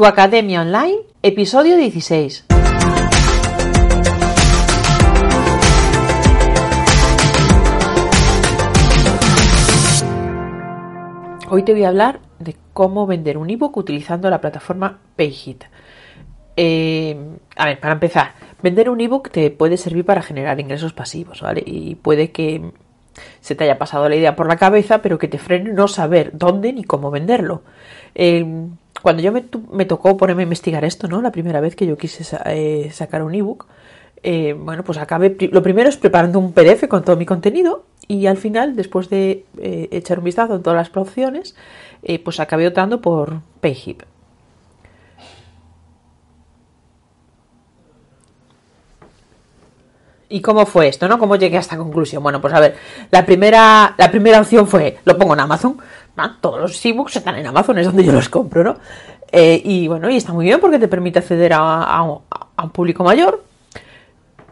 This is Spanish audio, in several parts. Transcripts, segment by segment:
Tu Academia Online, episodio 16. Hoy te voy a hablar de cómo vender un ebook utilizando la plataforma PayHit. Eh, a ver, para empezar, vender un ebook te puede servir para generar ingresos pasivos, ¿vale? Y puede que se te haya pasado la idea por la cabeza, pero que te frene no saber dónde ni cómo venderlo. Eh, cuando yo me, tocó ponerme a investigar esto, ¿no? La primera vez que yo quise eh, sacar un ebook, eh, bueno, pues acabé, lo primero es preparando un PDF con todo mi contenido y al final, después de eh, echar un vistazo en todas las opciones, pues acabé optando por PayHip. ¿Y cómo fue esto, no? ¿Cómo llegué a esta conclusión? Bueno, pues a ver, la primera, la primera opción fue, lo pongo en Amazon. Todos los ebooks están en Amazon, es donde yo los compro, ¿no? Eh, y bueno, y está muy bien porque te permite acceder a un público mayor,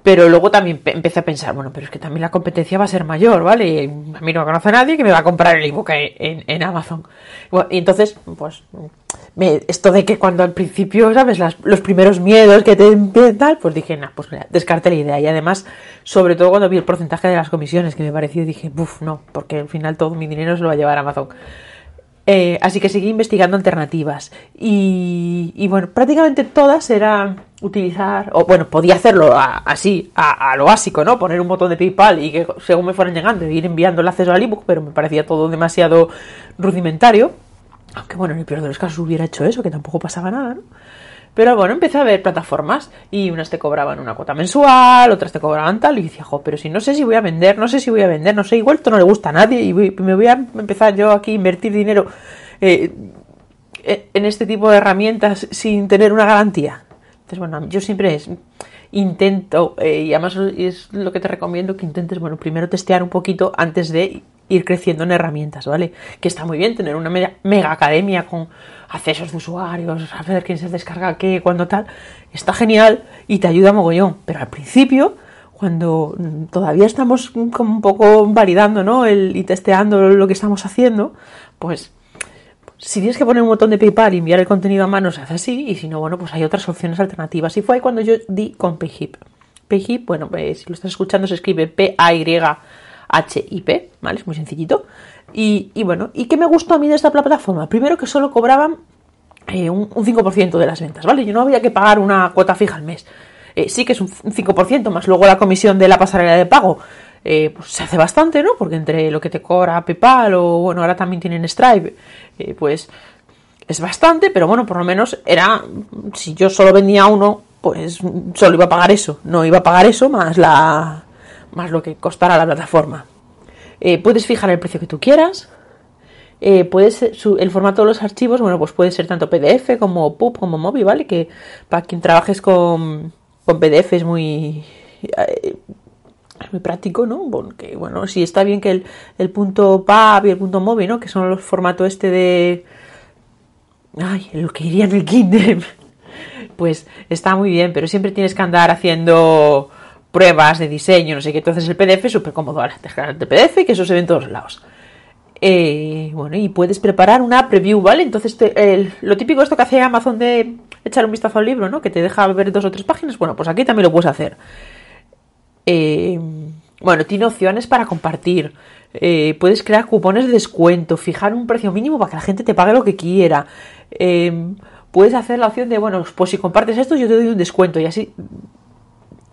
pero luego también empecé a pensar, bueno, pero es que también la competencia va a ser mayor, ¿vale? a mí no me conoce nadie que me va a comprar el ebook en, Amazon. y entonces, pues, esto de que cuando al principio, ¿sabes? los primeros miedos que te tal, pues dije, nah, pues descarte la idea. Y además, sobre todo cuando vi el porcentaje de las comisiones que me pareció, dije, buf, no, porque al final todo mi dinero se lo va a llevar a Amazon. Eh, así que seguí investigando alternativas. Y, bueno, prácticamente todas eran utilizar, o bueno, podía hacerlo así, a, lo básico, ¿no? Poner un botón de PayPal y que según me fueran llegando, ir enviando el acceso al ebook, pero me parecía todo demasiado rudimentario. Aunque bueno, en el peor de los casos hubiera hecho eso, que tampoco pasaba nada, ¿no? Pero bueno, empecé a ver plataformas y unas te cobraban una cuota mensual, otras te cobraban tal, y decía, jo, pero si no sé si voy a vender, no sé si voy a vender, no sé, igual esto no le gusta a nadie y me voy a empezar yo aquí a invertir dinero eh, en este tipo de herramientas sin tener una garantía. Entonces, bueno, yo siempre intento, eh, y además es lo que te recomiendo, que intentes, bueno, primero testear un poquito antes de ir creciendo en herramientas, ¿vale? Que está muy bien tener una mega, academia con accesos de usuarios, saber quién se descarga qué, cuándo tal, está genial y te ayuda mogollón, pero al principio, cuando todavía estamos como un poco validando, ¿no? El, y testeando lo que estamos haciendo, pues si tienes que poner un botón de PayPal y enviar el contenido a mano, se hace así, y si no, bueno, pues hay otras opciones alternativas. Y fue ahí cuando yo di con PayHip. PayHip, bueno, pues, si lo estás escuchando, se escribe P-A-Y HIP, ¿vale? Es muy sencillito. Y, bueno, ¿y qué me gustó a mí de esta plataforma? Primero que solo cobraban eh, un, 5% de las ventas, ¿vale? Yo no había que pagar una cuota fija al mes. Eh, sí que es un 5%, más luego la comisión de la pasarela de pago, eh, pues se hace bastante, ¿no? Porque entre lo que te cobra PayPal o, bueno, ahora también tienen Stripe, pues es bastante, pero bueno, por lo menos era, si yo solo vendía uno, pues solo iba a pagar eso, no iba a pagar eso más la, más lo que costará la plataforma. Eh, puedes fijar el precio que tú quieras. Eh, puedes, el formato de los archivos, bueno, pues puede ser tanto PDF como PUB como MOBI, ¿vale? Que para quien trabajes con, con PDF es muy, eh, muy práctico, ¿no? Porque, bueno, si está bien que el, el punto PUB y el punto MOBI, ¿no? Que son los formatos este de... Ay, lo que iría en el Kindle. Pues está muy bien, pero siempre tienes que andar haciendo pruebas de diseño, no sé qué. Entonces el PDF es súper cómodo. Ahora descargas el PDF que eso se ve en todos lados. Eh, bueno, y puedes preparar una preview, ¿vale? Entonces, lo típico esto que hace Amazon de echar un vistazo al libro, ¿no? Que te deja ver dos o tres páginas. Bueno, pues aquí también lo puedes hacer. Eh, bueno, tiene opciones para compartir. Eh, puedes crear cupones de descuento, fijar un precio mínimo para que la gente te pague lo que quiera. puedes hacer la opción de, bueno, pues si compartes esto, yo te doy un descuento y así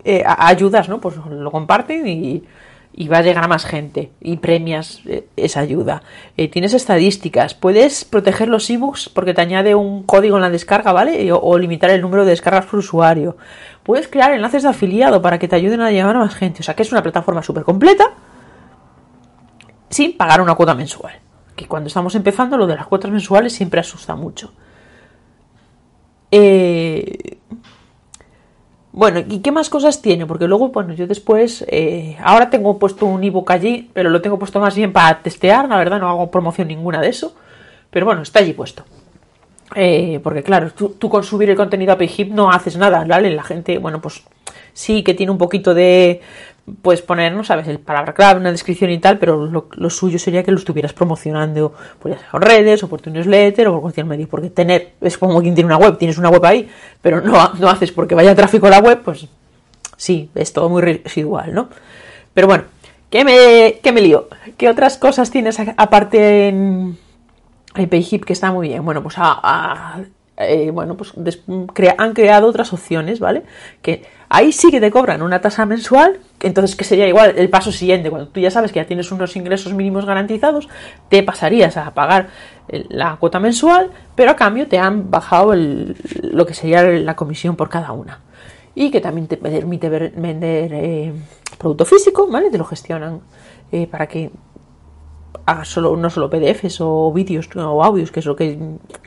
eh, ayudas, ¿no? Pues lo comparten y, va a llegar a más gente y premias eh, esa ayuda. Eh, tienes estadísticas, puedes proteger los ebooks porque te añade un código en la descarga, ¿vale? O, limitar el número de descargas por usuario. Puedes crear enlaces de afiliado para que te ayuden a llegar a más gente. O sea que es una plataforma súper completa sin pagar una cuota mensual. Que cuando estamos empezando lo de las cuotas mensuales siempre asusta mucho. Eh, bueno, ¿y qué más cosas tiene? Porque luego, bueno, yo después, eh, ahora tengo puesto un ebook allí, pero lo tengo puesto más bien para testear, la verdad, no hago promoción ninguna de eso, pero bueno, está allí puesto. Eh, porque claro, tú, con subir el contenido a PayHip no haces nada, ¿vale? La gente, bueno, pues sí que tiene un poquito de, puedes poner, no sabes, el palabra clave, una descripción y tal, pero lo, suyo sería que lo estuvieras promocionando, pues ya sea en redes o por tu newsletter o por cualquier medio, porque tener, es como quien tiene una web, tienes una web ahí, pero no, no haces porque vaya tráfico a la web, pues sí, es todo muy residual, ¿no? Pero bueno, ¿qué me, qué me lío? ¿Qué otras cosas tienes aparte en el PayHip que está muy bien? Bueno, pues a, eh, bueno, pues han creado otras opciones, ¿vale? Que ahí sí que te cobran una tasa mensual, entonces que sería igual el paso siguiente, cuando tú ya sabes que ya tienes unos ingresos mínimos garantizados, te pasarías a pagar la cuota mensual, pero a cambio te han bajado lo que sería la comisión por cada una. Y que también te permite vender eh, producto físico, ¿vale? Te lo gestionan eh, para que haga solo, no solo PDFs o vídeos o audios, que es lo que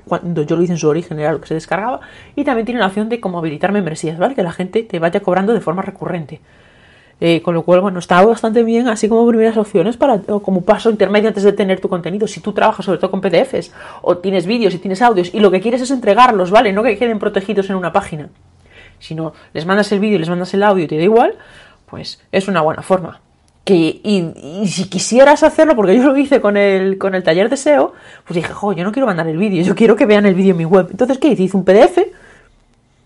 cuando yo lo hice en su origen era lo que se descargaba, y también tiene la opción de como habilitar membresías, ¿vale? Que la gente te vaya cobrando de forma recurrente. Eh, con lo cual, bueno, está bastante bien, así como primeras opciones para como paso intermedio antes de tener tu contenido. Si tú trabajas sobre todo con PDFs o tienes vídeos y tienes audios y lo que quieres es entregarlos, ¿vale? No que queden protegidos en una página. Si no, les mandas el vídeo y les mandas el audio y te da igual, pues es una buena forma y, si quisieras hacerlo, porque yo lo hice con el, con el taller de SEO, pues dije, jo, yo no quiero mandar el vídeo, yo quiero que vean el vídeo en mi web. Entonces, ¿qué hice? Hice un PDF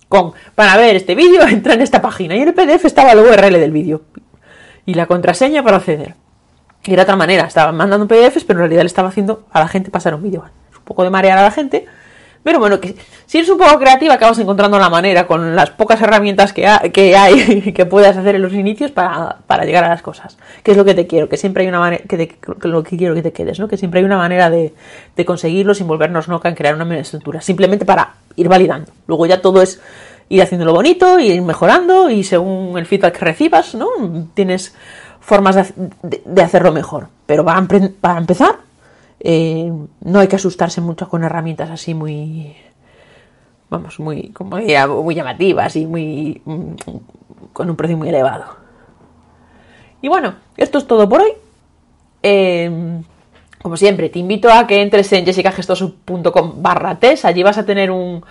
con, para ver este vídeo, entra en esta página. Y en el PDF estaba el URL del vídeo y la contraseña para acceder. Era otra manera, estaba mandando PDFs, pero en realidad le estaba haciendo a la gente pasar un vídeo. Un poco de marear a la gente, pero bueno, que si eres un poco creativa, acabas encontrando la manera con las pocas herramientas que, que hay que puedas hacer en los inicios para, llegar a las cosas. Que es lo que te quiero, que siempre hay una manera, que, lo que quiero que te quedes, ¿no? Que siempre hay una manera de, conseguirlo sin volvernos loca en crear una estructura. Simplemente para ir validando. Luego ya todo es ir haciéndolo bonito, ir mejorando y según el feedback que recibas, ¿no? Tienes formas de, hacerlo mejor. Pero para, para empezar, eh, no hay que asustarse mucho con herramientas así muy, vamos, muy, como muy llamativas y muy, mm, con un precio muy elevado. Y bueno, esto es todo por hoy. Eh, como siempre, te invito a que entres en jessicagestoso.com barra test. Allí vas a tener un,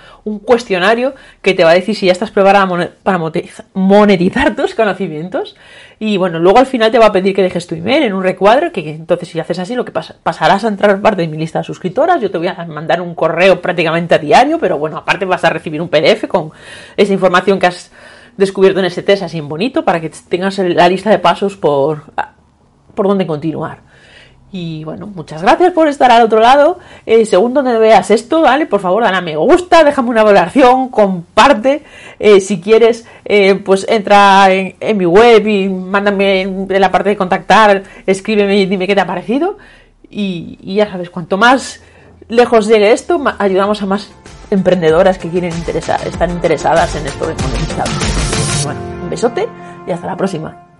cuestionario que te va a decir si ya estás preparada para monetizar tus conocimientos. Y bueno, luego al final te va a pedir que dejes tu email en un recuadro, que entonces si haces así, lo que pasa, pasarás a entrar parte de mi lista de suscriptoras. Yo te voy a mandar un correo prácticamente a diario, pero bueno, aparte vas a recibir un PDF con esa información que has descubierto en ese test así en bonito para que tengas la lista de pasos por, por donde continuar. Y bueno, muchas gracias por estar al otro lado. Eh, según donde veas esto, ¿vale? Por favor, dale a me gusta, déjame una valoración, comparte. Eh, si quieres, eh, pues entra en, mi web y mándame en la parte de contactar, escríbeme y dime qué te ha parecido. Y, ya sabes, cuanto más lejos llegue esto, ayudamos a más emprendedoras que quieren interesar, están interesadas en esto de monetizar. Un besote y hasta la próxima.